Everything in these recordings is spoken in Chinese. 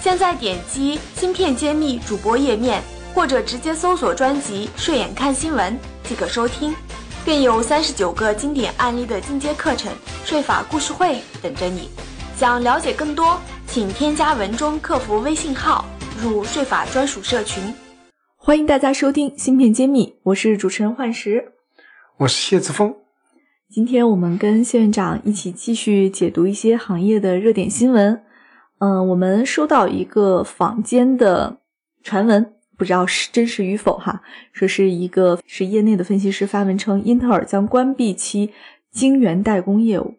现在点击“芯片揭秘”主播页面，或者直接搜索专辑“睡眼看新闻”即可收听，更有三十九个经典案例的进阶课程——税法故事会等着你。想了解更多，请添加文中客服微信号入税法专属社群。欢迎大家收听“芯片揭秘”，我是主持人幻石，我是谢志峰。今天我们跟谢院长一起继续解读一些行业的热点新闻。嗯，我们收到一个坊间的传闻，不知道是真实与否哈。说是一个是业内的分析师发文称，英特尔将关闭其晶圆代工业务。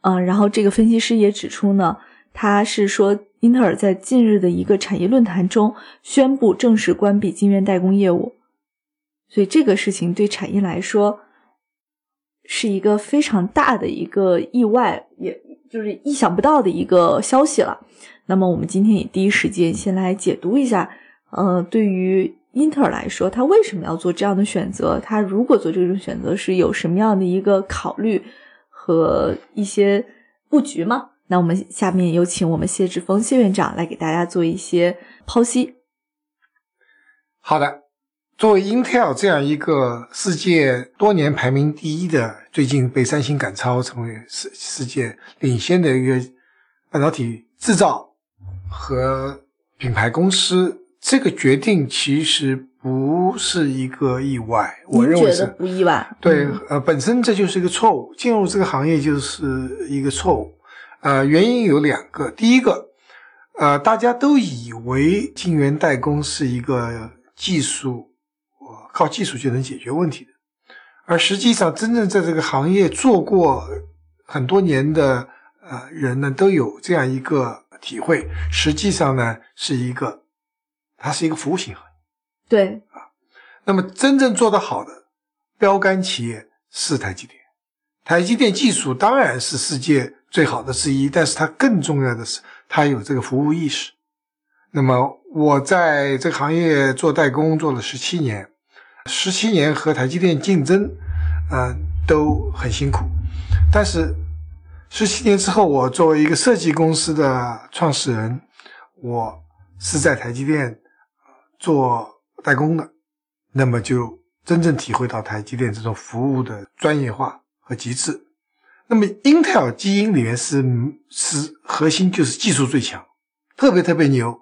嗯，然后这个分析师也指出呢，他是说英特尔在近日的一个产业论坛中宣布正式关闭晶圆代工业务，所以这个事情对产业来说是一个非常大的一个意外，也。就是意想不到的一个消息了。那么，我们今天也第一时间先来解读一下。呃，对于英特尔来说，他为什么要做这样的选择？他如果做这种选择，是有什么样的一个考虑和一些布局吗？那我们下面有请我们谢志峰谢院长来给大家做一些剖析。好的。作为 Intel 这样一个世界多年排名第一的，最近被三星赶超，成为世世界领先的一个半导体制造和品牌公司，这个决定其实不是一个意外。我认为是不意外。对，呃，本身这就是一个错误，进入这个行业就是一个错误。呃，原因有两个，第一个，呃，大家都以为晶圆代工是一个技术。靠技术就能解决问题的，而实际上真正在这个行业做过很多年的呃人呢，都有这样一个体会。实际上呢，是一个，它是一个服务型行业。对啊，那么真正做得好的标杆企业是台积电。台积电技术当然是世界最好的之一，但是它更重要的是它有这个服务意识。那么我在这个行业做代工做了十七年。十七年和台积电竞争，嗯，都很辛苦。但是十七年之后，我作为一个设计公司的创始人，我是在台积电做代工的，那么就真正体会到台积电这种服务的专业化和极致。那么英特尔基因里面是是核心就是技术最强，特别特别牛，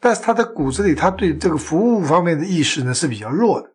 但是他的骨子里，他对这个服务方面的意识呢是比较弱的。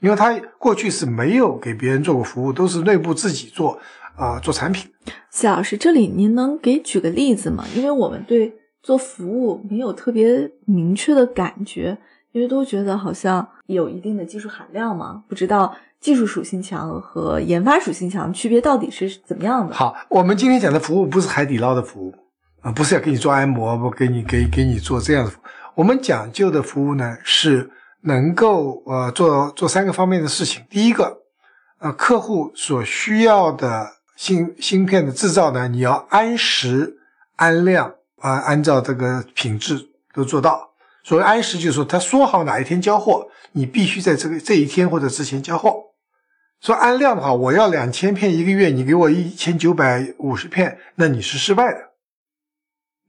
因为他过去是没有给别人做过服务，都是内部自己做，啊，做产品。谢老师，这里您能给举个例子吗？因为我们对做服务没有特别明确的感觉，因为都觉得好像有一定的技术含量嘛，不知道技术属性强和研发属性强区别到底是怎么样的。好，我们今天讲的服务不是海底捞的服务啊，不是要给你做按摩，不给你给给你做这样的服务。我们讲究的服务呢是。能够呃做做三个方面的事情。第一个，呃，客户所需要的芯芯片的制造呢，你要按时按量啊，按照这个品质都做到。所谓按时，就是说他说好哪一天交货，你必须在这个这一天或者之前交货。说按量的话，我要两千片一个月，你给我一千九百五十片，那你是失败的。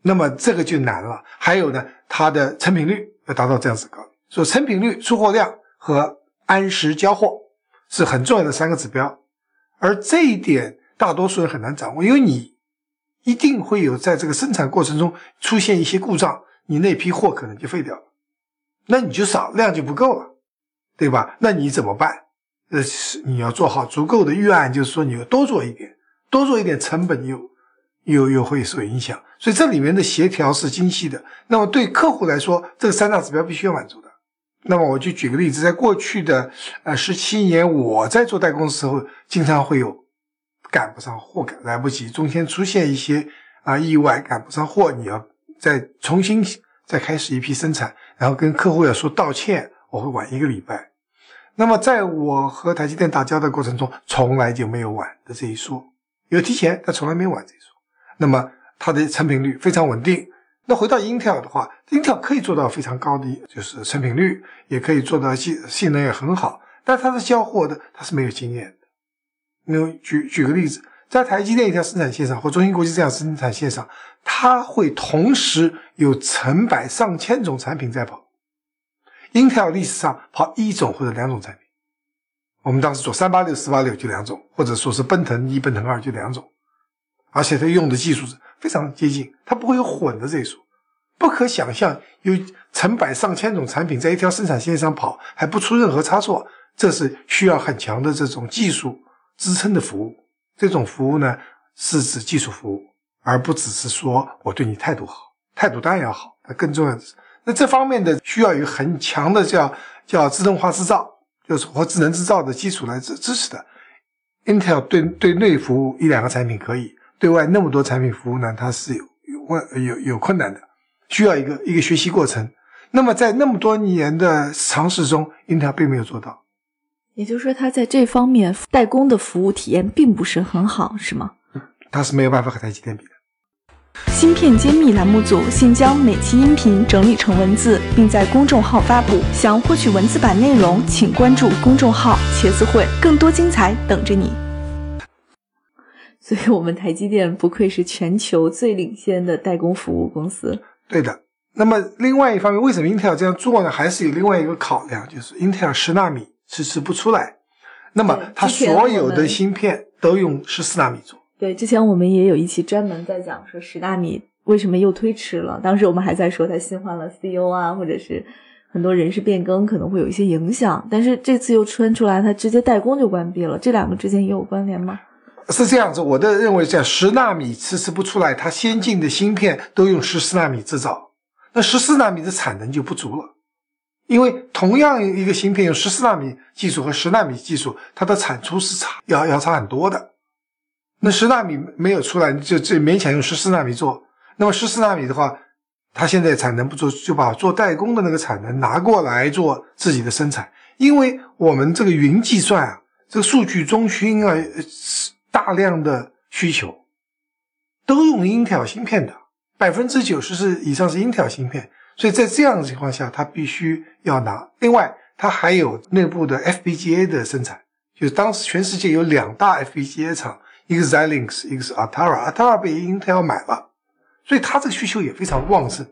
那么这个就难了。还有呢，它的成品率要达到这样子高。说成品率、出货量和按时交货是很重要的三个指标，而这一点大多数人很难掌握，因为你一定会有在这个生产过程中出现一些故障，你那批货可能就废掉了，那你就少量就不够了，对吧？那你怎么办？呃，你要做好足够的预案，就是说你要多做一点，多做一点，成本又又又会受影响，所以这里面的协调是精细的。那么对客户来说，这三大指标必须要满足的。那么我就举个例子，在过去的呃十七年，我在做代工的时候，经常会有赶不上货、赶来不及，中间出现一些啊意外，赶不上货，你要再重新再开始一批生产，然后跟客户要说道歉，我会晚一个礼拜。那么在我和台积电打交道过程中，从来就没有晚的这一说，有提前，但从来没晚这一说。那么它的成品率非常稳定。那回到 Intel 的话，Intel 可以做到非常高的就是成品率，也可以做到性性能也很好，但它的交货的它是没有经验的。因为举举个例子，在台积电一条生产线上，或中芯国际这样生产线上，它会同时有成百上千种产品在跑。Intel 历史上跑一种或者两种产品，我们当时做三八六、四八六就两种，或者说是奔腾一、奔腾二就两种，而且它用的技术是非常接近，它不会有混的这一说。不可想象有成百上千种产品在一条生产线上跑还不出任何差错，这是需要很强的这种技术。支撑的服务，这种服务呢是指技术服务，而不只是说我对你态度好，态度当然要好，那更重要的是，那这方面的需要有很强的叫叫自动化制造，就是或智能制造的基础来支支持的。Intel 对对内服务一两个产品可以，对外那么多产品服务呢，它是有有问有有困难的，需要一个一个学习过程。那么在那么多年的尝试中，Intel 并没有做到。也就是说，它在这方面代工的服务体验并不是很好，是吗？它是没有办法和台积电比的。芯片揭秘栏目组现将每期音频整理成文字，并在公众号发布。想获取文字版内容，请关注公众号“茄子会”，更多精彩等着你。所以，我们台积电不愧是全球最领先的代工服务公司。对的。那么，另外一方面，为什么英特尔这样做呢？还是有另外一个考量，就是英特尔十纳米。迟迟不出来，那么它所有的芯片都用十四纳米做。对，之前我们也有一期专门在讲说十纳米为什么又推迟了。当时我们还在说它新换了 CEO 啊，或者是很多人事变更可能会有一些影响。但是这次又穿出来，它直接代工就关闭了。这两个之间也有关联吗？是这样子，我的认为这样，十纳米迟迟不出来，它先进的芯片都用十四纳米制造，那十四纳米的产能就不足了。因为同样一个芯片用十四纳米技术和十纳米技术，它的产出是差要要差很多的。那十纳米没有出来，就就勉强用十四纳米做。那么十四纳米的话，它现在产能不足，就把做代工的那个产能拿过来做自己的生产。因为我们这个云计算啊，这个数据中心啊，大量的需求都用 Intel 芯片的，百分之九十是以上是 Intel 芯片。所以在这样的情况下，它必须要拿。另外，它还有内部的 FPGA 的生产，就是当时全世界有两大 FPGA 厂，一个是 Xilinx，一个是 Altera，Altera 被 Intel 买了，所以它这个需求也非常旺盛。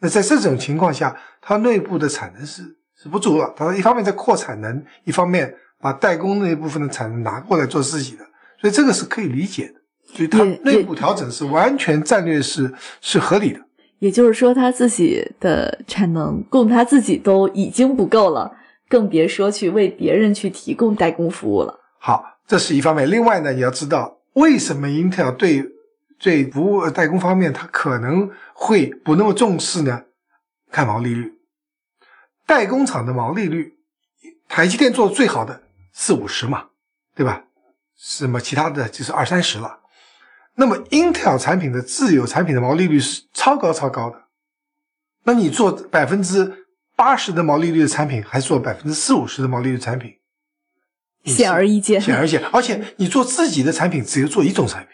那在这种情况下，它内部的产能是是不足了。它一方面在扩产能，一方面把代工那一部分的产能拿过来做自己的，所以这个是可以理解的。所以它内部调整是完全战略是是合理的。也就是说，他自己的产能供他自己都已经不够了，更别说去为别人去提供代工服务了。好，这是一方面。另外呢，你要知道，为什么 Intel 对对服务代工方面，它可能会不那么重视呢？看毛利率，代工厂的毛利率，台积电做的最好的四五十嘛，对吧？什么其他的就是二三十了。那么，Intel 产品的自有产品的毛利率是超高超高的。那你做百分之八十的毛利率的产品，还是做百分之四五十的毛利率产品？显而易见，显而易见。而且你做自己的产品，只有做一种产品，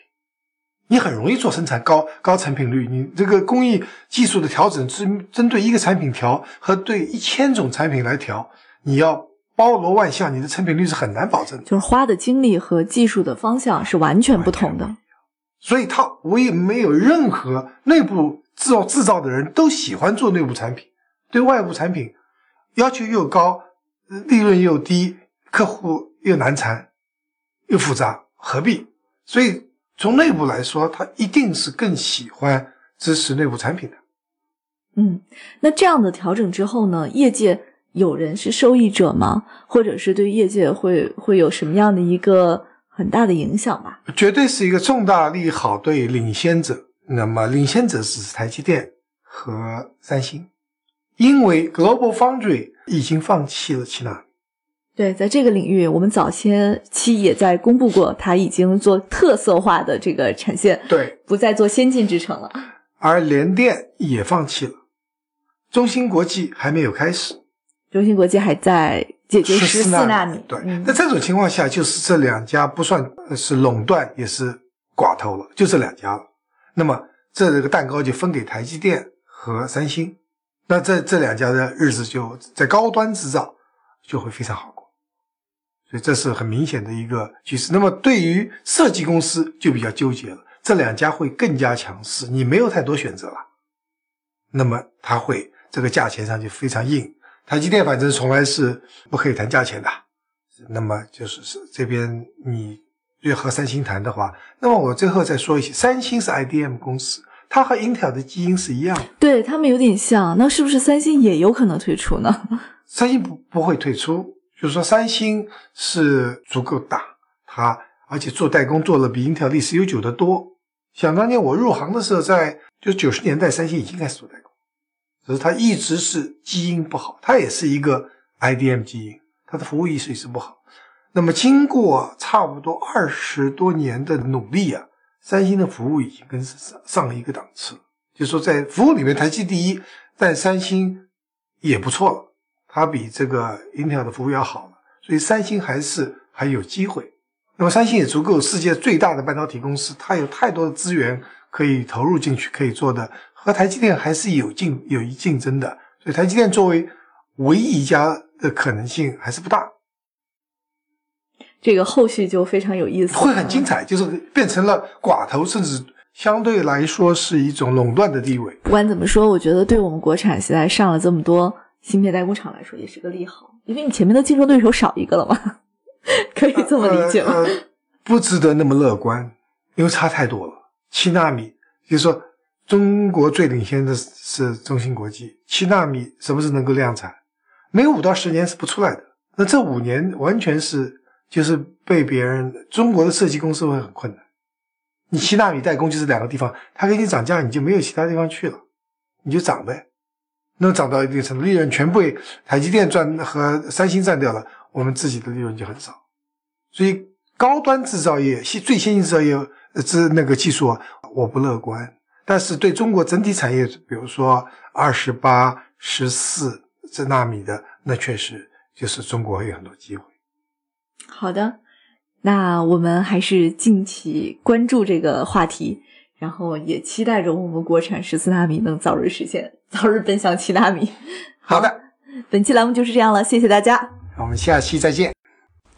你很容易做生产高高产品率。你这个工艺技术的调整，针针对一个产品调和对一千种产品来调，你要包罗万象，你的成品率是很难保证的。就是花的精力和技术的方向是完全不同的。所以，他我也没有任何内部制造制造的人都喜欢做内部产品，对外部产品要求又高，利润又低，客户又难缠，又复杂，何必？所以，从内部来说，他一定是更喜欢支持内部产品的。嗯，那这样的调整之后呢？业界有人是受益者吗？或者是对业界会会有什么样的一个？很大的影响吧，绝对是一个重大利好对领先者。那么领先者是台积电和三星，因为 Global Foundry 已经放弃了其他。对，在这个领域，我们早先期也在公布过，它已经做特色化的这个产线，对，不再做先进制程了。而联电也放弃了，中芯国际还没有开始，中芯国际还在解决十四纳纳米。对，嗯那这种情况下，就是这两家不算呃是垄断，也是寡头了，就这两家了。那么这个蛋糕就分给台积电和三星，那这这两家的日子就在高端制造就会非常好过，所以这是很明显的一个趋势。那么对于设计公司就比较纠结了，这两家会更加强势，你没有太多选择了，那么它会这个价钱上就非常硬。台积电反正从来是不可以谈价钱的，那么就是是这边你越和三星谈的话，那么我最后再说一些，三星是 IDM 公司，它和 Intel 的基因是一样的，对他们有点像，那是不是三星也有可能退出呢？三星不不会退出，就是说三星是足够大，它而且做代工做了比 Intel 历史悠久的多。想当年我入行的时候，在就九十年代，三星已经开始做代工，只是它一直是基因不好，它也是一个 IDM 基因，它的服务意识也是不好。那么经过差不多二十多年的努力啊，三星的服务已经跟上上了一个档次。就是说，在服务里面，台积第一，但三星也不错了，它比这个 Intel 的服务要好了，所以三星还是还有机会。那么三星也足够世界最大的半导体公司，它有太多的资源可以投入进去，可以做的和台积电还是有竞有一竞争的。所以台积电作为唯一一家的可能性还是不大。这个后续就非常有意思，会很精。彩，就是变成了寡头，甚至相对来说是一种垄断的地位。不管怎么说，我觉得对我们国产现在上了这么多芯片代工厂来说，也是个利好，因为你前面的竞争对手少一个了嘛，可以这么理解吗？呃呃不值得那么乐观，因为差太多了。七纳米，就是说中国最领先的是中芯国际，七纳米什么时候能够量产？没有五到十年是不出来的。那这五年完全是就是被别人中国的设计公司会很困难。你七纳米代工就是两个地方，他给你涨价，你就没有其他地方去了，你就涨呗。那涨到一定程度，利润全被台积电赚和三星占掉了，我们自己的利润就很少。所以高端制造业、先最先进制造业之那个技术啊，我不乐观。但是对中国整体产业，比如说二十八、十四这纳米的，那确实就是中国有很多机会。好的，那我们还是近期关注这个话题，然后也期待着我们国产十四纳米能早日实现，早日奔向七纳米。好的，本期栏目就是这样了，谢谢大家。我们下期再见。